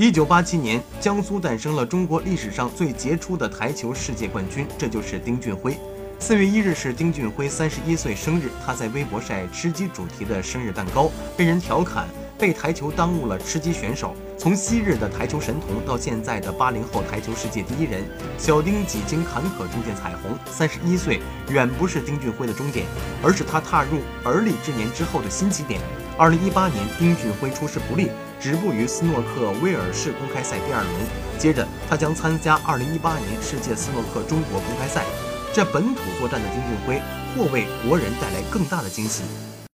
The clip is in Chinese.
一九八七年，江苏诞生了中国历史上最杰出的台球世界冠军，这就是丁俊晖。四月一日是丁俊晖三十一岁生日，他在微博晒吃鸡主题的生日蛋糕，被人调侃被台球耽误了吃鸡选手。从昔日的台球神童到现在的八零后台球世界第一人，小丁几经坎坷终见彩虹。三十一岁远不是丁俊晖的终点，而是他踏入而立之年之后的新起点。二零一八年，丁俊晖出师不利，止步于斯诺克威尔士公开赛第二轮。接着，他将参加二零一八年世界斯诺克中国公开赛。这本土作战的丁俊晖，或为国人带来更大的惊喜。